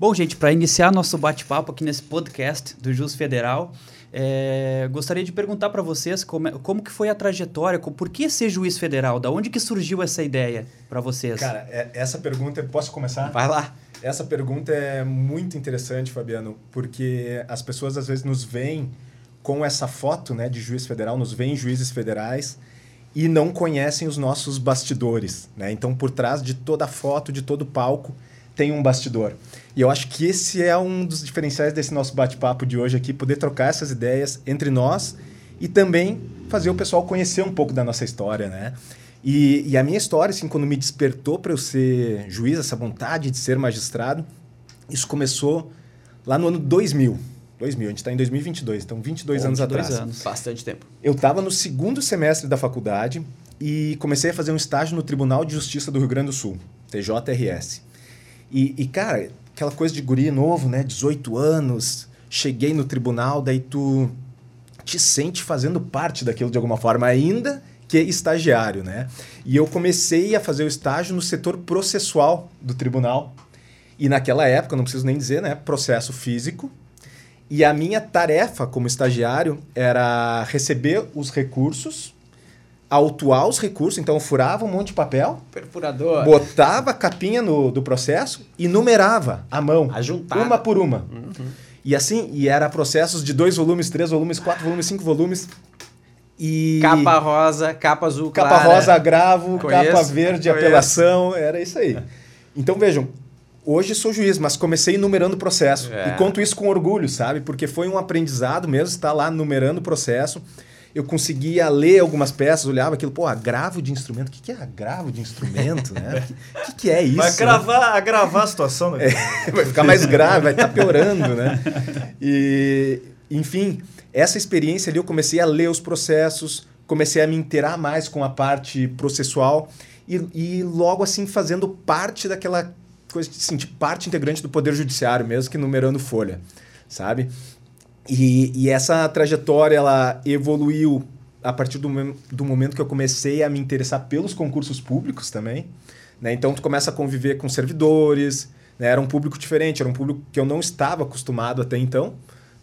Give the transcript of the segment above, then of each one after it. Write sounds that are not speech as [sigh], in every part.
Bom, gente, para iniciar nosso bate-papo aqui nesse podcast do Jus Federal, é, gostaria de perguntar para vocês como, é, como que foi a trajetória, por que ser juiz federal? Da onde que surgiu essa ideia para vocês? Cara, é, essa pergunta, posso começar? Vai lá. Essa pergunta é muito interessante, Fabiano, porque as pessoas às vezes nos veem com essa foto né, de juiz federal, nos veem juízes federais e não conhecem os nossos bastidores. Né? Então, por trás de toda foto, de todo palco, tem um bastidor. E eu acho que esse é um dos diferenciais desse nosso bate-papo de hoje aqui, poder trocar essas ideias entre nós e também fazer o pessoal conhecer um pouco da nossa história, né? E, e a minha história, assim, quando me despertou para eu ser juiz, essa vontade de ser magistrado, isso começou lá no ano 2000. 2000, a gente está em 2022, então 22 anos 22 atrás. anos, bastante tempo. Eu estava no segundo semestre da faculdade e comecei a fazer um estágio no Tribunal de Justiça do Rio Grande do Sul, TJRS. E, e, cara, aquela coisa de guri novo, né? 18 anos, cheguei no tribunal, daí tu te sente fazendo parte daquilo de alguma forma, ainda que estagiário, né? E eu comecei a fazer o estágio no setor processual do tribunal. E naquela época, não preciso nem dizer, né? Processo físico. E a minha tarefa como estagiário era receber os recursos autuar os recursos, então eu furava um monte de papel, perfurador, botava a capinha no, do processo e numerava à mão, Ajuntada. uma por uma. Uhum. E assim, e era processos de dois volumes, três volumes, quatro volumes, cinco volumes. E capa rosa, capa azul, capa clara. rosa, agravo, conheço, capa verde, conheço. apelação, era isso aí. Então vejam, hoje sou juiz, mas comecei numerando o processo é. e conto isso com orgulho, sabe? Porque foi um aprendizado mesmo estar lá numerando o processo eu conseguia ler algumas peças, olhava aquilo, pô, agravo de instrumento, o que, que é agravo de instrumento, né? [laughs] O que, que, é isso? Vai agravar, agravar a situação, né? É, vai ficar mais grave, vai estar tá piorando, né? E, enfim, essa experiência ali eu comecei a ler os processos, comecei a me inteirar mais com a parte processual e, e logo assim fazendo parte daquela coisa, assim, de parte integrante do Poder Judiciário mesmo que numerando folha, sabe? E, e essa trajetória ela evoluiu a partir do, do momento que eu comecei a me interessar pelos concursos públicos também. Né? Então, tu começa a conviver com servidores, né? era um público diferente, era um público que eu não estava acostumado até então.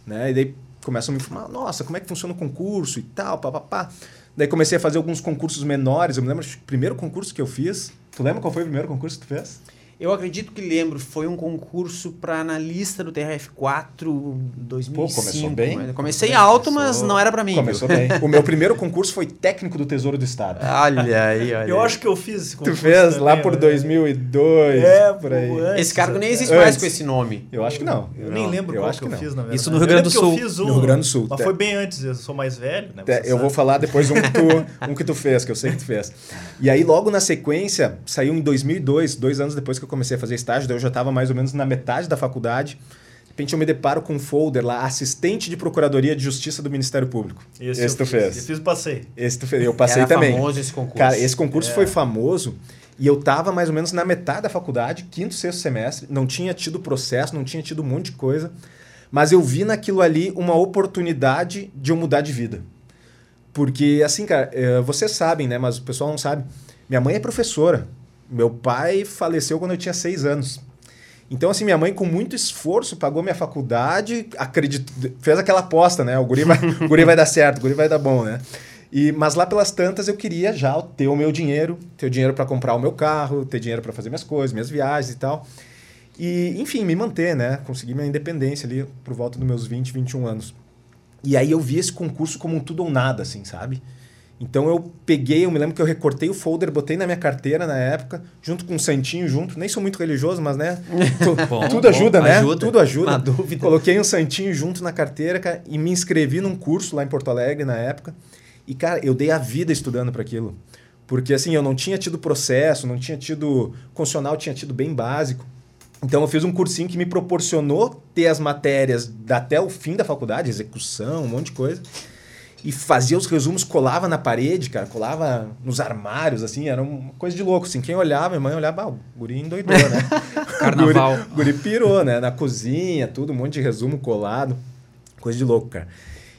Né? E daí começam a me informar, nossa, como é que funciona o concurso e tal, papapá. Daí comecei a fazer alguns concursos menores. Eu me lembro, o primeiro concurso que eu fiz... Tu lembra qual foi o primeiro concurso que tu fez? Eu acredito que lembro, foi um concurso para analista do TRF4 2005. Pô, começou bem. Comecei começou, alto, mas não era para mim. Começou bem. o meu primeiro concurso foi técnico do Tesouro do Estado. [laughs] Olha aí, olha Eu acho que eu fiz esse concurso. Tu fez também, lá por né? 2002, é, por aí. Antes, esse cargo nem existe antes. mais com esse nome. Eu acho que não. Eu, eu nem lembro eu qual acho que, eu fiz, na verdade. Isso no Rio Grande do Sul. Um, no Rio Grande do Sul. Mas foi bem antes, eu sou mais velho, né? eu sabe. vou falar depois um que, tu, [laughs] um que tu fez, que eu sei que tu fez. E aí, logo na sequência, saiu em 2002, dois anos depois que eu comecei a fazer estágio, eu já estava mais ou menos na metade da faculdade. De repente eu me deparo com um folder lá, assistente de Procuradoria de Justiça do Ministério Público. Esse, esse tu fez. Esse fiz passei. Esse tu fez. Eu passei Era também. famoso esse concurso. Cara, esse concurso é. foi famoso e eu estava mais ou menos na metade da faculdade, quinto, sexto semestre, não tinha tido processo, não tinha tido um monte de coisa, mas eu vi naquilo ali uma oportunidade de eu mudar de vida. Porque, assim, cara, eh, vocês sabem, né? Mas o pessoal não sabe. Minha mãe é professora. Meu pai faleceu quando eu tinha seis anos. Então, assim, minha mãe, com muito esforço, pagou minha faculdade, acredito, fez aquela aposta, né? O guri vai, [laughs] o guri vai dar certo, o guri vai dar bom, né? E, mas lá pelas tantas eu queria já ter o meu dinheiro, ter o dinheiro para comprar o meu carro, ter dinheiro para fazer minhas coisas, minhas viagens e tal. E, enfim, me manter, né? Conseguir minha independência ali por volta dos meus 20, 21 anos. E aí eu vi esse concurso como um tudo ou nada, assim, sabe? Então eu peguei, eu me lembro que eu recortei o folder, botei na minha carteira na época, junto com um santinho junto. Nem sou muito religioso, mas né? [laughs] bom, tudo ajuda, bom, né? Ajuda, tudo ajuda. Na dúvida. Coloquei um santinho junto na carteira, cara, e me inscrevi num curso lá em Porto Alegre na época. E, cara, eu dei a vida estudando para aquilo. Porque, assim, eu não tinha tido processo, não tinha tido. Constitucional tinha tido bem básico. Então, eu fiz um cursinho que me proporcionou ter as matérias até o fim da faculdade, execução, um monte de coisa e fazia os resumos, colava na parede, cara, colava nos armários, assim, era uma coisa de louco, assim. Quem olhava, minha mãe olhava, ah, o guri endoidou, né? [laughs] Carnaval. o guri, guri pirou, né? Na cozinha, tudo, um monte de resumo colado. Coisa de louco, cara.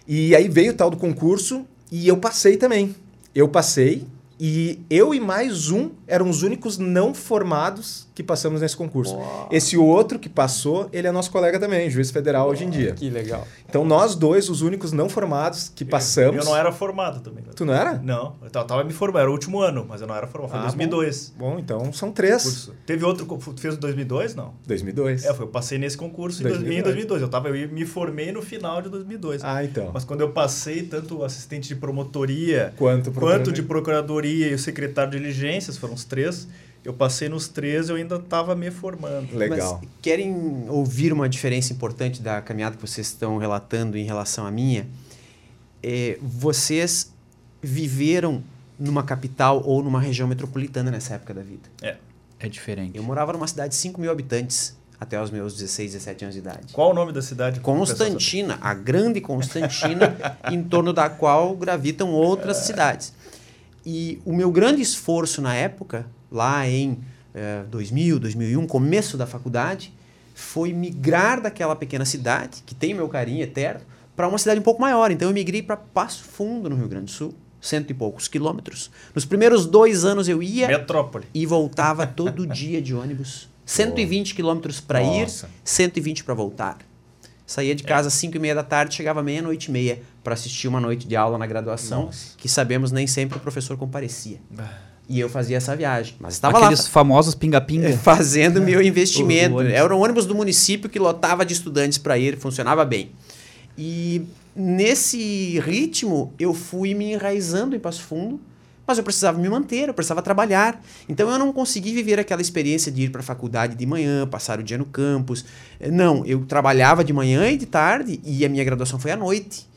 E aí veio o tal do concurso e eu passei também. Eu passei E eu e mais um eram os únicos não formados que passamos nesse concurso. Esse outro que passou, ele é nosso colega também, juiz federal hoje em dia. Que legal. Então nós dois, os únicos não formados que passamos. Eu, eu não era formado também. Tu não era? Não, eu tava me formando, era o último ano, mas eu não era formado, foi em ah, 2002. Bom. bom, então são três. Curso. Teve outro, tu fez em 2002, não? 2002. É, foi, eu passei nesse concurso 2002. em 2002. Eu, tava, eu me formei no final de 2002. Ah, então. Mas quando eu passei, tanto assistente de promotoria quanto, quanto de procuradoria e o secretário de diligências, foram os três, eu passei nos três e eu ainda estava me formando. Legal. Mas querem ouvir uma diferença importante da caminhada que vocês estão relatando em relação à minha? É, vocês viveram numa capital ou numa região metropolitana nessa época da vida. É, é diferente. Eu morava numa cidade de 5 mil habitantes até os meus 16, 17 anos de idade. Qual o nome da cidade? Constantina, a grande Constantina, [laughs] em torno da qual gravitam outras é. cidades. E o meu grande esforço na época, lá em eh, 2000, 2001, começo da faculdade, foi migrar daquela pequena cidade, que tem meu carinho eterno, para uma cidade um pouco maior. Então eu migrei para Passo Fundo, no Rio Grande do Sul, cento e poucos quilômetros. Nos primeiros dois anos eu ia Metrópole. e voltava todo dia de ônibus. [laughs] 120 quilômetros para ir, 120 para voltar. Saía de casa às 5 e meia da tarde, chegava meia-noite e meia para assistir uma noite de aula na graduação, Nossa. que sabemos nem sempre o professor comparecia. E eu fazia essa viagem. Mas estava Aqueles lá. famosos pinga-pinga. [laughs] Fazendo meu [laughs] investimento. Era um ônibus do município que lotava de estudantes para ir, funcionava bem. E nesse ritmo, eu fui me enraizando em Passo Fundo mas eu precisava me manter, eu precisava trabalhar. Então eu não consegui viver aquela experiência de ir para a faculdade de manhã, passar o dia no campus. Não, eu trabalhava de manhã e de tarde e a minha graduação foi à noite.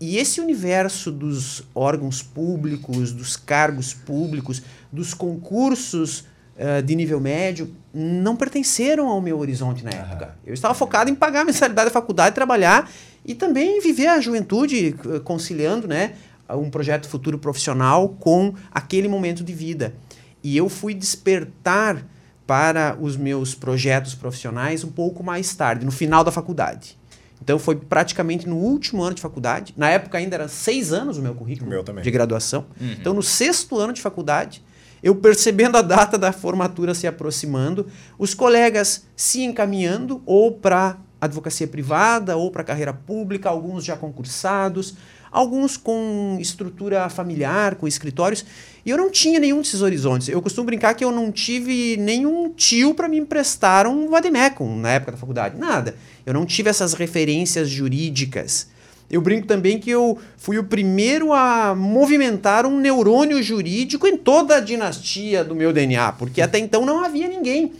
E esse universo dos órgãos públicos, dos cargos públicos, dos concursos uh, de nível médio, não pertenceram ao meu horizonte na época. Eu estava focado em pagar a mensalidade da faculdade, trabalhar e também viver a juventude conciliando né, um projeto futuro profissional com aquele momento de vida. E eu fui despertar para os meus projetos profissionais um pouco mais tarde, no final da faculdade. Então foi praticamente no último ano de faculdade. Na época ainda era seis anos o meu currículo meu de graduação. Uhum. Então no sexto ano de faculdade, eu percebendo a data da formatura se aproximando, os colegas se encaminhando ou para advocacia privada ou para carreira pública, alguns já concursados, alguns com estrutura familiar, com escritórios, e eu não tinha nenhum desses horizontes. Eu costumo brincar que eu não tive nenhum tio para me emprestar um vademecum na época da faculdade, nada. Eu não tive essas referências jurídicas. Eu brinco também que eu fui o primeiro a movimentar um neurônio jurídico em toda a dinastia do meu DNA, porque até então não havia ninguém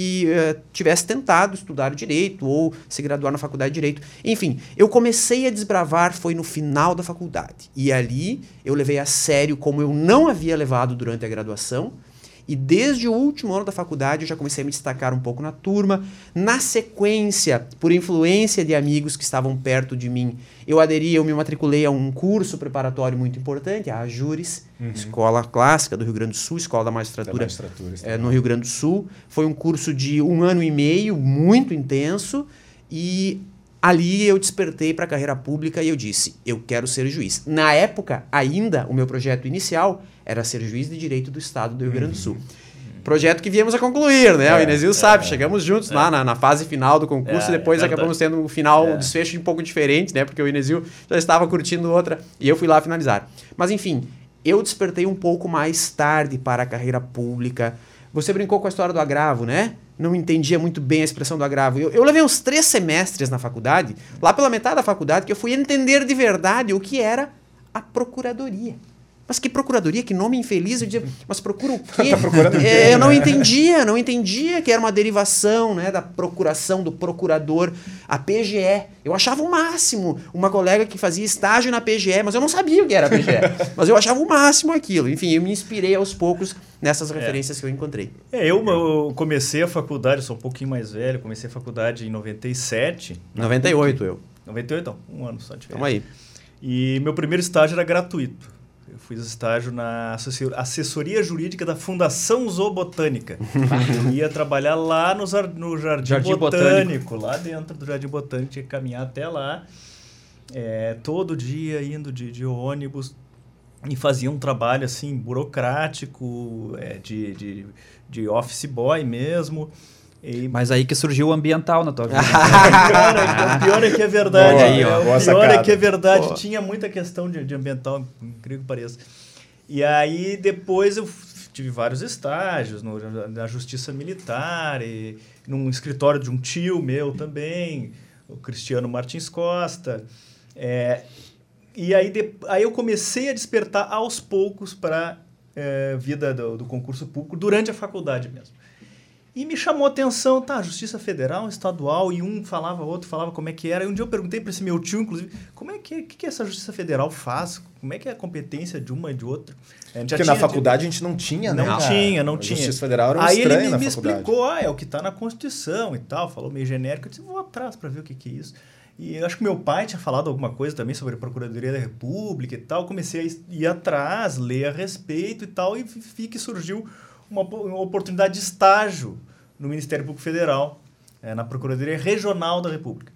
que uh, tivesse tentado estudar direito ou se graduar na faculdade de direito. Enfim, eu comecei a desbravar foi no final da faculdade. E ali eu levei a sério como eu não havia levado durante a graduação e desde o último ano da faculdade eu já comecei a me destacar um pouco na turma. Na sequência, por influência de amigos que estavam perto de mim, eu aderi, eu me matriculei a um curso preparatório muito importante, a Ajures, uhum. Escola Clássica do Rio Grande do Sul, Escola da Magistratura, da magistratura é, no Rio Grande do Sul. Foi um curso de um ano e meio, muito intenso, e ali eu despertei para a carreira pública e eu disse, eu quero ser juiz. Na época, ainda, o meu projeto inicial era ser juiz de direito do Estado do Rio Grande do Sul. Uhum. Projeto que viemos a concluir, né? É, o Inesil é, sabe, chegamos juntos é. lá na, na, fase final do concurso, é, depois acabamos tendo um final, um desfecho um pouco diferente, né? Porque o Inesil já estava curtindo outra e eu fui lá finalizar. Mas enfim, eu despertei um pouco mais tarde para a carreira pública. Você brincou com a história do agravo, né? não entendia muito bem a expressão do agravo. Eu, eu levei uns três semestres na faculdade, lá pela metade da faculdade, que eu fui entender de verdade o que era a procuradoria. Mas que procuradoria, que nome infeliz. Eu dizia, mas procura o [laughs] quê? tá é, eu não entendia, não entendia que era uma derivação né, da procuração, do procurador, a PGE. Eu achava o máximo uma colega que fazia estágio na PGE, mas eu não sabia o que era a PGE. [laughs] mas eu achava o máximo aquilo. Enfim, eu me inspirei aos poucos nessas é. referências é. que eu encontrei. É, eu, eu, comecei a faculdade, sou um pouquinho mais velho, comecei a faculdade em 97. 98 eu. 98, então, um ano só de Vamos aí. E meu primeiro estágio era gratuito. Eu fiz estágio na assessoria jurídica da Fundação Zoobotânica. [laughs] eu ia trabalhar lá no, no Jardim, Jardim Botânico, Botânico, lá dentro do Jardim Botânico, tinha que caminhar até lá. É, todo dia indo de, de ônibus. e fazia um trabalho assim burocrático, é, de, de, de office boy mesmo. E... Mas aí que surgiu o ambiental na tua vida. o, pior é, o, pior é, que é verdade. Boa, aí, ó, o pior sacada. é que é verdade. Boa. Tinha muita questão de, de ambiental, incrível que pareça. E aí depois eu tive vários estágios no, na justiça militar, e num escritório de um tio meu também, o Cristiano Martins Costa. É, e aí, de, aí eu comecei a despertar aos poucos para a é, vida do, do concurso público durante a faculdade mesmo. E me chamou a atenção, tá, Justiça Federal, Estadual, e um falava, outro falava como é que era. E um dia eu perguntei para esse meu tio, inclusive, como é que, que, que essa Justiça Federal faz? Como é que é a competência de uma e de outra? Porque tinha, na faculdade a gente não tinha, né? Não tinha, não a tinha. Justiça Federal era um Aí ele me, me explicou, ah, é o que está na Constituição e tal, falou meio genérico. Eu disse, vou atrás para ver o que, que é isso. E eu acho que meu pai tinha falado alguma coisa também sobre a Procuradoria da República e tal. Comecei a ir atrás, ler a respeito e tal, e vi que surgiu uma, uma oportunidade de estágio no Ministério Público Federal, é, na Procuradoria Regional da República.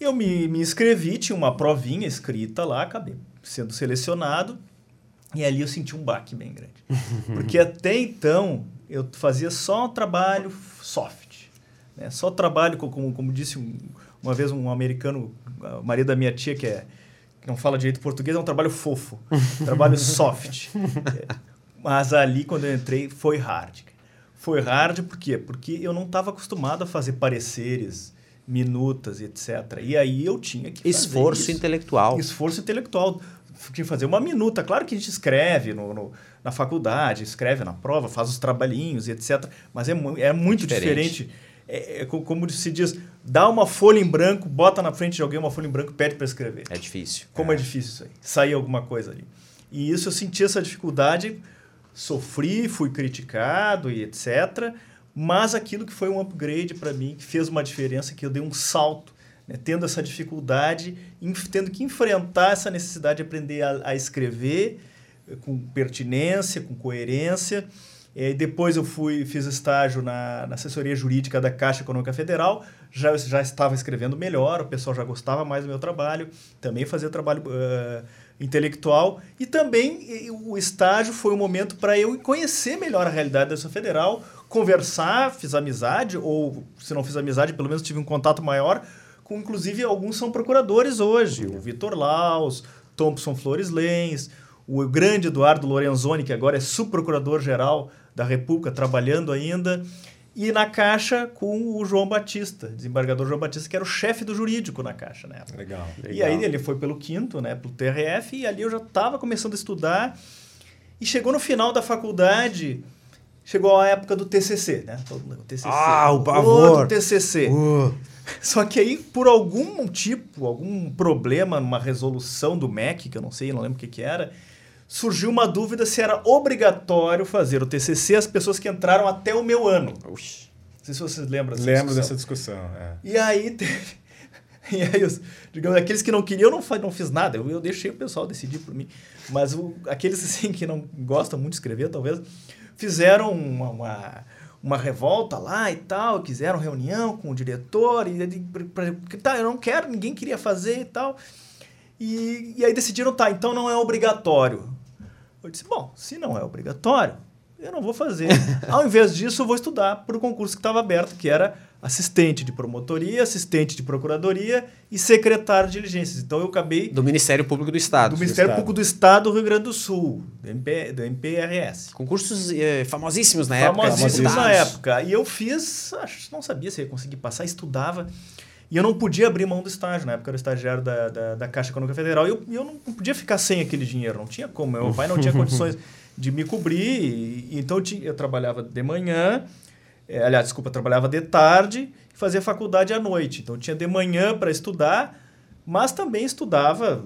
Eu me, me inscrevi, tinha uma provinha escrita lá, acabei sendo selecionado, e ali eu senti um baque bem grande. [laughs] Porque até então eu fazia só um trabalho soft, né? só trabalho, como, como disse um, uma vez um americano, o marido da minha tia, que, é, não fala direito português, é um trabalho fofo, [laughs] trabalho soft. É, [laughs] mas ali, quando eu entrei, foi hard. Foi hard por quê? Porque eu não estava acostumado a fazer pareceres, minutas, etc. E aí eu tinha que Esforço isso. intelectual. Esforço intelectual. Tinha que fazer uma minuta. Claro que a gente escreve no, no na faculdade, escreve na prova, faz os trabalhinhos, etc. Mas é, é muito diferente. diferente. É, é, como se diz, dá uma folha em branco, bota na frente de alguém uma folha em branco, pede para escrever. É difícil. Como é. é difícil isso aí. Sair alguma coisa ali. E isso eu senti essa dificuldade sofri, fui criticado e etc. Mas aquilo que foi um upgrade para mim, que fez uma diferença, que eu dei um salto, né? tendo essa dificuldade, tendo que enfrentar essa necessidade de aprender a, a escrever eh, com pertinência, com coerência. E depois eu fui, fiz estágio na, na, assessoria jurídica da Caixa Econômica Federal, já, já estava escrevendo melhor, o pessoal já gostava mais do meu trabalho, também fazia trabalho uh, intelectual. E também o estágio foi um momento para eu conhecer melhor a realidade da Receita Federal, conversar, fiz amizade, ou se não fiz amizade, pelo menos tive um contato maior com, inclusive, alguns são procuradores hoje, o Vitor Laus, Thompson Flores Lens, o grande Eduardo Lorenzoni, que agora é subprocurador-geral da República, trabalhando ainda, e na Caixa com o João Batista, desembargador João Batista, que era o chefe do jurídico na Caixa né? Legal, legal. E aí ele foi pelo quinto, né, pelo TRF, e ali eu já estava começando a estudar. E chegou no final da faculdade, chegou a época do TCC, né? O TCC. Ah, o pavor! O TCC. Uh. [laughs] Só que aí, por algum tipo, algum problema numa resolução do MEC, que eu não sei, não lembro o que, que era, surgiu uma dúvida se era obrigatório fazer o TCC às pessoas que entraram até o meu ano. Oxi. Não sei se vocês lembram dessa Lembro discussão. dessa discussão. É. E aí teve. [laughs] E aí, os, digamos, aqueles que não queriam, eu não, não fiz nada. Eu, eu deixei o pessoal decidir por mim. Mas o, aqueles [laughs] assim que não gostam muito de escrever, talvez, fizeram uma, uma, uma revolta lá e tal, quiseram reunião com o diretor. E, pra, tá, eu não quero, ninguém queria fazer e tal. E, e aí decidiram, tá, então não é obrigatório. Eu disse, bom, se não é obrigatório, eu não vou fazer. [laughs] Ao invés disso, eu vou estudar para o concurso que estava aberto, que era assistente de promotoria, assistente de procuradoria e secretário de diligências. Então eu acabei. Do Ministério Público do Estado. Do Ministério do Público do Estado do Rio Grande do Sul, do, MP, do MPRS. Concursos eh, famosíssimos na época. Famosíssimos na época. E eu fiz, acho, não sabia se ia conseguir passar, estudava. E eu não podia abrir mão do estágio. Na época eu era estagiário da, da, da Caixa Econômica Federal e eu, eu não podia ficar sem aquele dinheiro. Não tinha como. Meu pai não tinha [laughs] condições de me cobrir. E, então eu, tinha, eu trabalhava de manhã, é, aliás, desculpa, eu trabalhava de tarde e fazia faculdade à noite. Então eu tinha de manhã para estudar, mas também estudava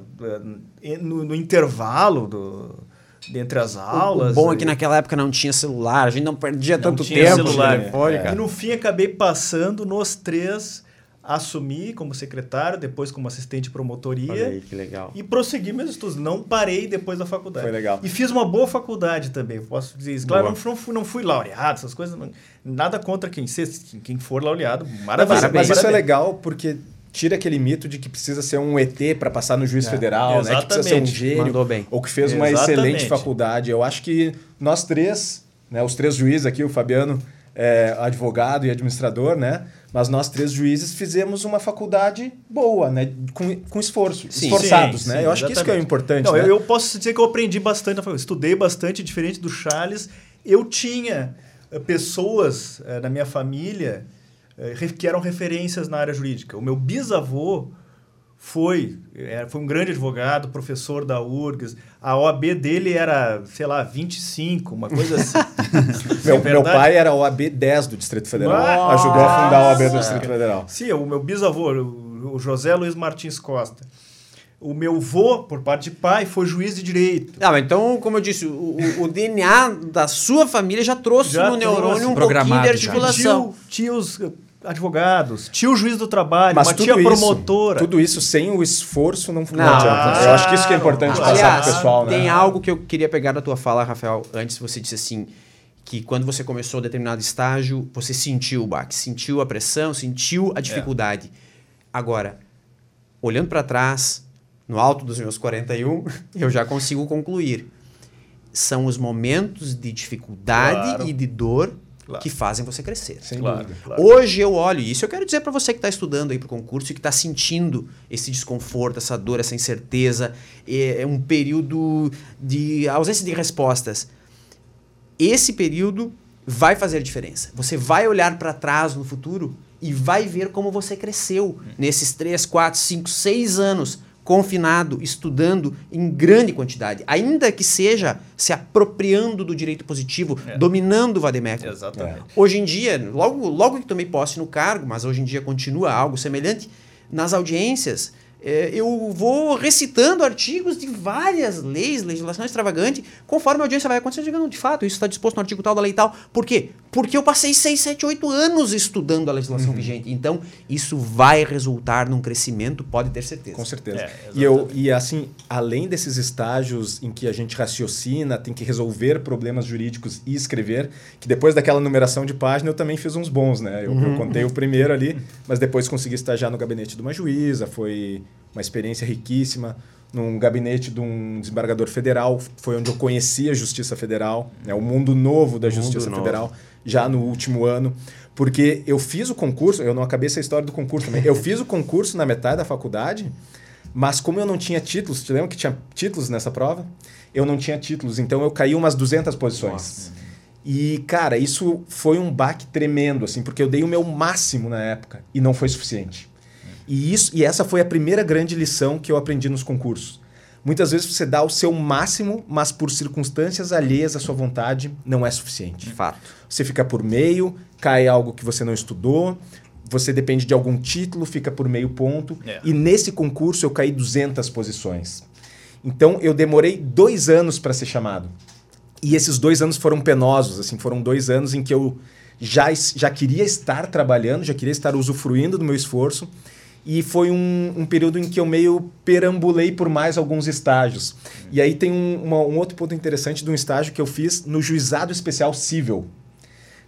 é, no, no intervalo do, entre as aulas. O bom é que naquela época não tinha celular, a gente não perdia não tanto tempo. Celular. É. E no fim acabei passando nos três assumi como secretário, depois como assistente de promotoria. Olha aí, que legal. E prossegui meus estudos. Não parei depois da faculdade. Foi legal. E fiz uma boa faculdade também, posso dizer isso. Claro, não, não, fui, não fui laureado, essas coisas. Não, nada contra quem, quem for laureado. Maravilha. Mas, mas isso é legal porque tira aquele mito de que precisa ser um ET para passar no juiz é, federal, né? que precisa ser um gênio, ou que fez uma excelente faculdade. Eu acho que nós três, né, os três juízes aqui, o Fabiano é, advogado e administrador, né? Mas nós três juízes fizemos uma faculdade boa, né? Com, com esforço, sim, esforçados, sim, né? Sim, eu acho que isso que é importante. Não, né? eu, eu, posso dizer que eu aprendi bastante, eu estudei bastante, diferente do Charles. Eu tinha eh, pessoas eh, na minha família eh, que eram referências na área jurídica. O meu bisavô foi, foi um grande advogado, professor da URGS. A OAB dele era, sei lá, 25, uma coisa assim. [laughs] meu, é meu, pai era OAB 10 do Distrito Federal. Nossa. Ajudou a fundar a OAB do Distrito Federal. Sim, o meu bisavô, o José Luiz Martins Costa. O meu avô, por parte de pai, foi juiz de direito. Ah, então, como eu disse, o, o, DNA da sua família já trouxe já no neurônio um pouquinho de articulação. Tio, tios advogados, tio juiz do trabalho, Mas uma tia isso, promotora. Tudo isso sem o esforço não, não, adianta. Eu acho que isso que é importante passar Aliás, pro pessoal. Né? Tem algo que eu queria pegar da tua fala, Rafael, antes você disse assim, que quando você começou determinado estágio, você sentiu o baque, sentiu a pressão, sentiu a dificuldade. É. Agora, olhando para trás, no alto dos meus 41, [laughs] eu já consigo concluir. São os momentos de dificuldade claro. e de dor Claro. que fazem você crescer. Sem claro, claro. Hoje eu olho isso, eu quero dizer para você que está estudando aí para o concurso e que está sentindo esse desconforto, essa dor, essa incerteza, é, é um período de ausência de respostas. Esse período vai fazer diferença. Você vai olhar para trás no futuro e vai ver como você cresceu hum. nesses 3, 4, 5, 6 anos confinado, estudando em grande quantidade, ainda que seja se apropriando do direito positivo, é. dominando o Vademecum. Exatamente. É. Hoje em dia, logo, logo que tomei posse no cargo, mas hoje em dia continua algo semelhante, nas audiências é, eu vou recitando artigos de várias leis, legislação extravagante, conforme a audiência vai acontecendo, digando, de fato, isso está disposto no artigo tal da lei tal. Por quê? Porque eu passei 6, 7, 8 anos estudando a legislação uhum. vigente. Então, isso vai resultar num crescimento, pode ter certeza. Com certeza. É, e, eu, e assim, além desses estágios em que a gente raciocina, tem que resolver problemas jurídicos e escrever, que depois daquela numeração de página eu também fiz uns bons, né? Eu, uhum. eu contei o primeiro ali, mas depois consegui estagiar no gabinete de uma juíza, foi uma experiência riquíssima num gabinete de um desembargador federal, foi onde eu conheci a Justiça Federal, né, o mundo novo da Justiça Federal, novo. já no último ano, porque eu fiz o concurso, eu não acabei essa história do concurso também, eu fiz o concurso na metade da faculdade, mas como eu não tinha títulos, te lembra que tinha títulos nessa prova? Eu não tinha títulos, então eu caí umas 200 posições. Nossa. E, cara, isso foi um baque tremendo, assim, porque eu dei o meu máximo na época e não foi suficiente. E, isso, e essa foi a primeira grande lição que eu aprendi nos concursos. Muitas vezes você dá o seu máximo, mas por circunstâncias alheias à sua vontade não é suficiente. Fato. Você fica por meio, cai algo que você não estudou, você depende de algum título, fica por meio ponto. É. E nesse concurso eu caí 200 posições. Então eu demorei dois anos para ser chamado. E esses dois anos foram penosos, assim, foram dois anos em que eu já, já queria estar trabalhando, já queria estar usufruindo do meu esforço e foi um, um, período em que eu meio perambulei por mais alguns estágios. E aí tem um, uma, um, outro ponto interessante de um estágio que eu fiz no Juizado Especial Civil.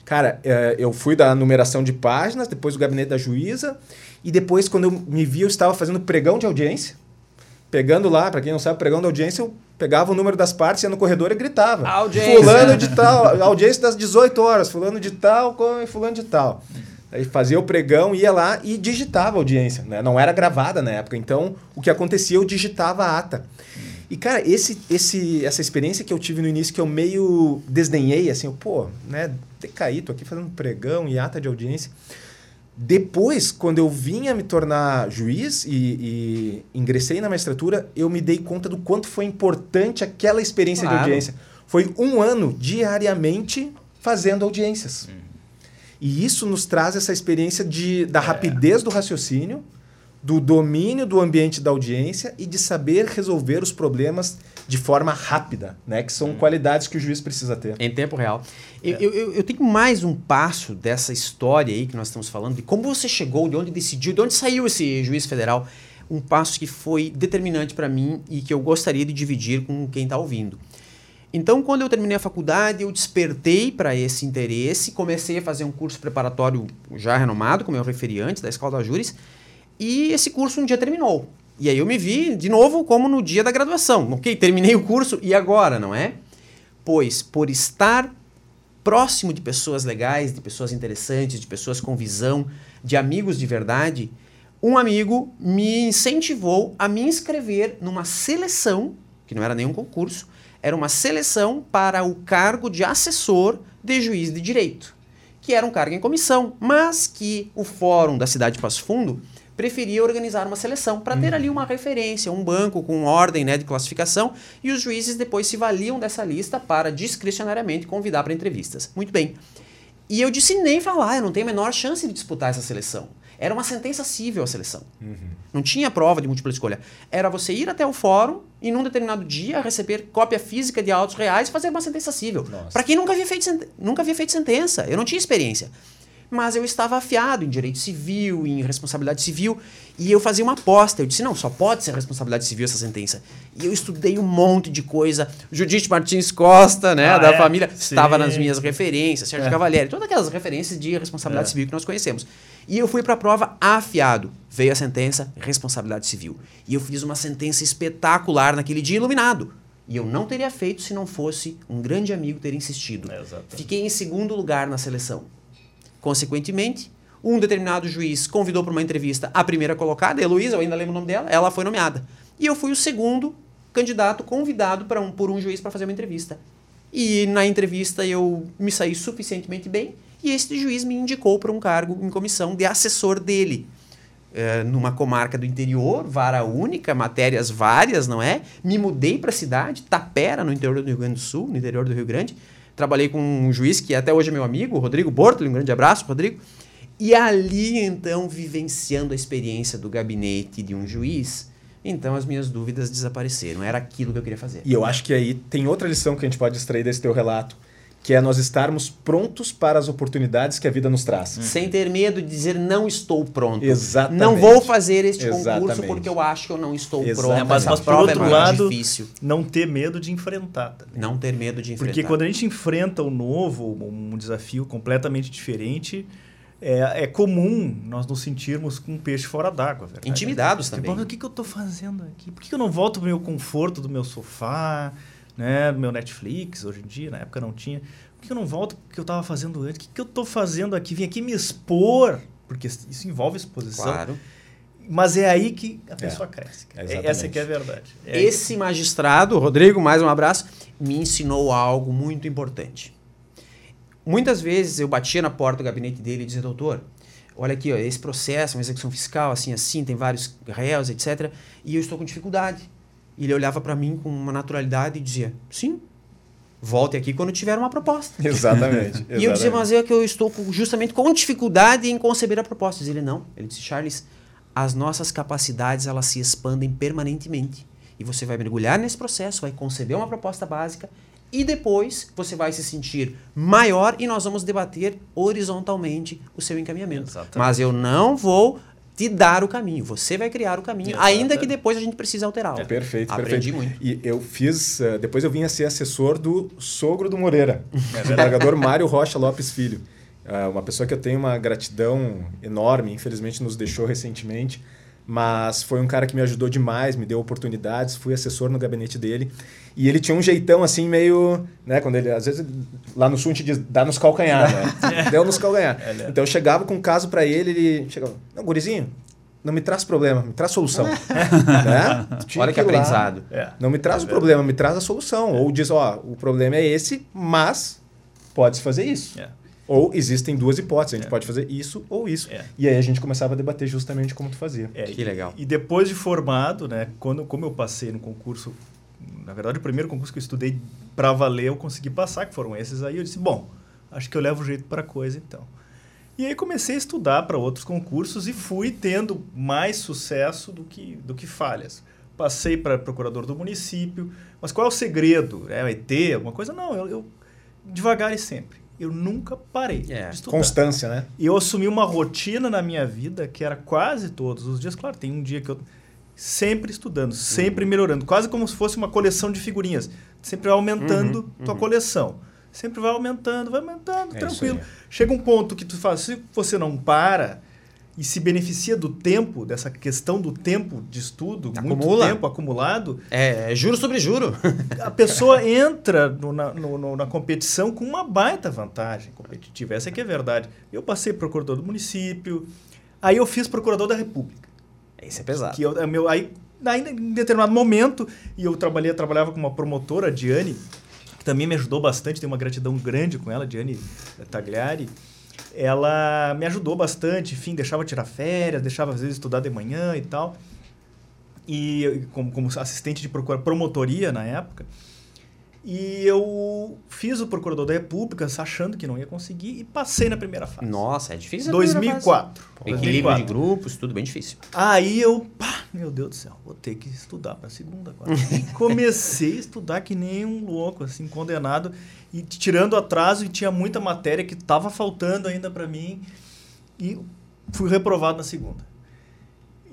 Cara, é, eu fui da numeração de páginas, depois do gabinete da juíza, e depois, quando eu me vi, eu estava fazendo pregão de audiência. Pegando lá, para quem não sabe, pregão de audiência, eu pegava o número das partes, ia no corredor e gritava. Audiência. Fulano de tal, audiência das 18 horas, fulano de tal, fulano de tal. Aí fazia o pregão, ia lá e digitava a audiência. Né? Não era gravada na época. Então, o que acontecia, eu digitava a ata. E, cara, esse, esse, essa experiência que eu tive no início, que eu meio desdenhei, assim, eu, pô, né, decaí, tô aqui fazendo pregão e ata de audiência. Depois, quando eu vinha me tornar juiz e, e, ingressei na magistratura, eu me dei conta do quanto foi importante aquela experiência claro. de audiência. Foi um ano diariamente fazendo audiências. Hum. E isso nos traz essa experiência de, da é. rapidez do raciocínio, do domínio do ambiente da audiência e de saber resolver os problemas de forma rápida, né? que são hum. qualidades que o juiz precisa ter. Em tempo real. É. Eu, eu, eu, tenho mais um passo dessa história aí que nós estamos falando, de como você chegou, de onde decidiu, de onde saiu esse juiz federal. Um passo que foi determinante para mim e que eu gostaria de dividir com quem está ouvindo. Então, quando eu terminei a faculdade, eu despertei para esse interesse, comecei a fazer um curso preparatório já renomado, como eu referi antes, da Escola da Júris, E esse curso um dia terminou. E aí eu me vi de novo como no dia da graduação. Ok, terminei o curso e agora, não é? Pois, por estar próximo de pessoas legais, de pessoas interessantes, de pessoas com visão, de amigos de verdade, um amigo me incentivou a me inscrever numa seleção, que não era nenhum concurso, era uma seleção para o cargo de assessor de juiz de direito, que era um cargo em comissão, mas que o fórum da cidade de Passo Fundo preferia organizar uma seleção para ter uhum. ali uma referência, um banco com ordem né, de classificação, e os juízes depois se valiam dessa lista para discricionariamente convidar para entrevistas. Muito bem. E eu disse nem falar, eu não tenho a menor chance de disputar essa seleção. Era uma sentença cível a seleção. Uhum. Não tinha prova de múltipla escolha. Era você ir até o fórum e, num determinado dia, receber cópia física de autos reais e fazer uma sentença cível. Para quem nunca havia, feito, nunca havia feito sentença, eu não tinha experiência mas eu estava afiado em direito civil, em responsabilidade civil, e eu fazia uma aposta. Eu disse: não, só pode ser responsabilidade civil essa sentença. E eu estudei um monte de coisa. Judite Martins Costa, né, ah, da é? família, Sim. estava nas minhas referências, Sérgio é. Cavalieri, todas aquelas referências de responsabilidade é. civil que nós conhecemos. E eu fui para a prova afiado. Veio a sentença, responsabilidade civil. E eu fiz uma sentença espetacular naquele dia iluminado. E eu não teria feito se não fosse um grande amigo ter insistido. Fiquei em segundo lugar na seleção. Consequentemente, um determinado juiz convidou para uma entrevista a primeira colocada, Heloísa, eu ainda lembro o nome dela, ela foi nomeada. E eu fui o segundo candidato convidado um, por um juiz para fazer uma entrevista. E na entrevista eu me saí suficientemente bem e este juiz me indicou para um cargo em comissão de assessor dele. É, numa comarca do interior, vara única, matérias várias, não é? Me mudei para a cidade, Tapera, no interior do Rio Grande do Sul, no interior do Rio Grande, Trabalhei com um juiz que até hoje é meu amigo, Rodrigo Bortoli, um grande abraço, Rodrigo. E ali, então, vivenciando a experiência do gabinete de um juiz, então as minhas dúvidas desapareceram. Era aquilo que eu queria fazer. E eu acho que aí tem outra lição que a gente pode extrair desse teu relato que é nós estarmos prontos para as oportunidades que a vida nos traz. Uhum. Sem ter medo de dizer não estou pronto. Exatamente. Não vou fazer este Exatamente. concurso porque eu acho que eu não estou Exatamente. pronto. É, mas, mas por outro é lado, difícil. não ter medo de enfrentar. Também. Não ter medo de enfrentar. Porque quando a gente enfrenta o um novo, um desafio completamente diferente, é, é, comum nós nos sentirmos com um peixe fora d'água. Intimidados tipo, também. o que, que eu estou fazendo aqui? Por que eu não volto para o meu conforto do meu sofá? Né? Meu Netflix, hoje em dia, na época não tinha. Por que eu não volto o que eu estava fazendo antes? O que, que eu estou fazendo aqui? Vim aqui me expor, porque isso envolve exposição. Claro. Mas é aí que a pessoa é, cresce. É essa que é a verdade. É Esse magistrado, Rodrigo, mais um abraço, me ensinou algo muito importante. Muitas vezes eu batia na porta do gabinete dele e dizia, doutor, olha aqui, ó, esse processo, uma execução fiscal, assim, assim, tem vários réus, etc. E eu estou com dificuldade. E ele olhava para mim com uma naturalidade e dizia: sim, volte aqui quando tiver uma proposta. [laughs] Exatamente. [laughs] e eu dizia, mas é que eu estou justamente com dificuldade em conceber a proposta. Ele não. Ele disse, Charles, as nossas capacidades elas se expandem permanentemente. E você vai mergulhar nesse processo, vai conceber uma proposta básica e depois você vai se sentir maior e nós vamos debater horizontalmente o seu encaminhamento. Exatamente. Mas eu não vou te dar o caminho. Você vai criar o caminho, Exato. ainda que depois a gente precise alterá-lo. É, perfeito, Aprendi perfeito. muito. E eu fiz, uh, depois eu vim a ser assessor do sogro do Moreira, [laughs] é o desembargador Mário Rocha Lopes Filho. Uh, uma pessoa que eu tenho uma gratidão enorme, infelizmente nos deixou recentemente, mas foi um cara que me ajudou demais, me deu oportunidades, fui assessor no gabinete dele. E ele tinha um jeitão assim meio, né, quando ele às vezes lá no sul a gente diz dá nos calcanhar, né? [laughs] Deu nos calcanhar. É, né? Então eu chegava com um caso para ele, ele chegava, não, gurizinho, não me traz problema, me traz solução. [laughs] né? Olha que, aprendizado. É. Não me traz é o problema, me traz a solução. Ou diz, ó, o problema é esse, mas pode fazer isso. É. Ou existem duas hipóteses, a gente é. pode fazer isso ou isso. É. E aí a gente começava a debater justamente como tu fazia. É, que legal. E depois de formado, né, quando, como eu passei no concurso, na verdade o primeiro concurso que eu estudei para valer, eu consegui passar, que foram esses aí, eu disse, bom, acho que eu levo jeito para coisa então. E aí comecei a estudar para outros concursos e fui tendo mais sucesso do que, do que falhas. Passei para procurador do município, mas qual é o segredo? É o ET, alguma coisa? Não, eu, eu devagar e sempre eu nunca parei é. de estudar. Constância, né? E eu assumi uma rotina na minha vida que era quase todos os dias. Claro, tem um dia que eu sempre estudando, sempre uhum. melhorando, quase como se fosse uma coleção de figurinhas, sempre aumentando uhum, tua uhum. coleção. Sempre vai aumentando, vai aumentando, é tranquilo. Chega um ponto que tu fala, se você não para, e se beneficia do tempo, dessa questão do tempo de estudo, Acumula. muito tempo acumulado, É, é juro sobre juro. a pessoa entra no- na, no- na competição com uma baita vantagem competitiva. Essa é que é verdade. Eu passei procurador do município, aí eu fiz procurador da República. Isso é pesado. Que eu, é meu, aí, aí, em determinado momento, e eu trabalhei, trabalhava com uma promotora, a Diane, que também me ajudou bastante, tenho uma gratidão grande com ela, Diane Tagliari. Ela me ajudou bastante, enfim, deixava tirar férias, deixava às vezes estudar de manhã e tal. E como, como assistente de procura, promotoria na época. E eu fiz o procurador da República achando que não ia conseguir e passei na primeira fase. Nossa, é difícil. a primeira 2004. fase. Equilíbrio 2004. de grupos, tudo bem difícil. Aí eu, pá, meu Deus do céu, vou ter que estudar para segunda agora. E [laughs] comecei a estudar que nem um louco, assim, condenado e tirando atraso e tinha muita matéria que estava faltando ainda para mim e fui reprovado na segunda.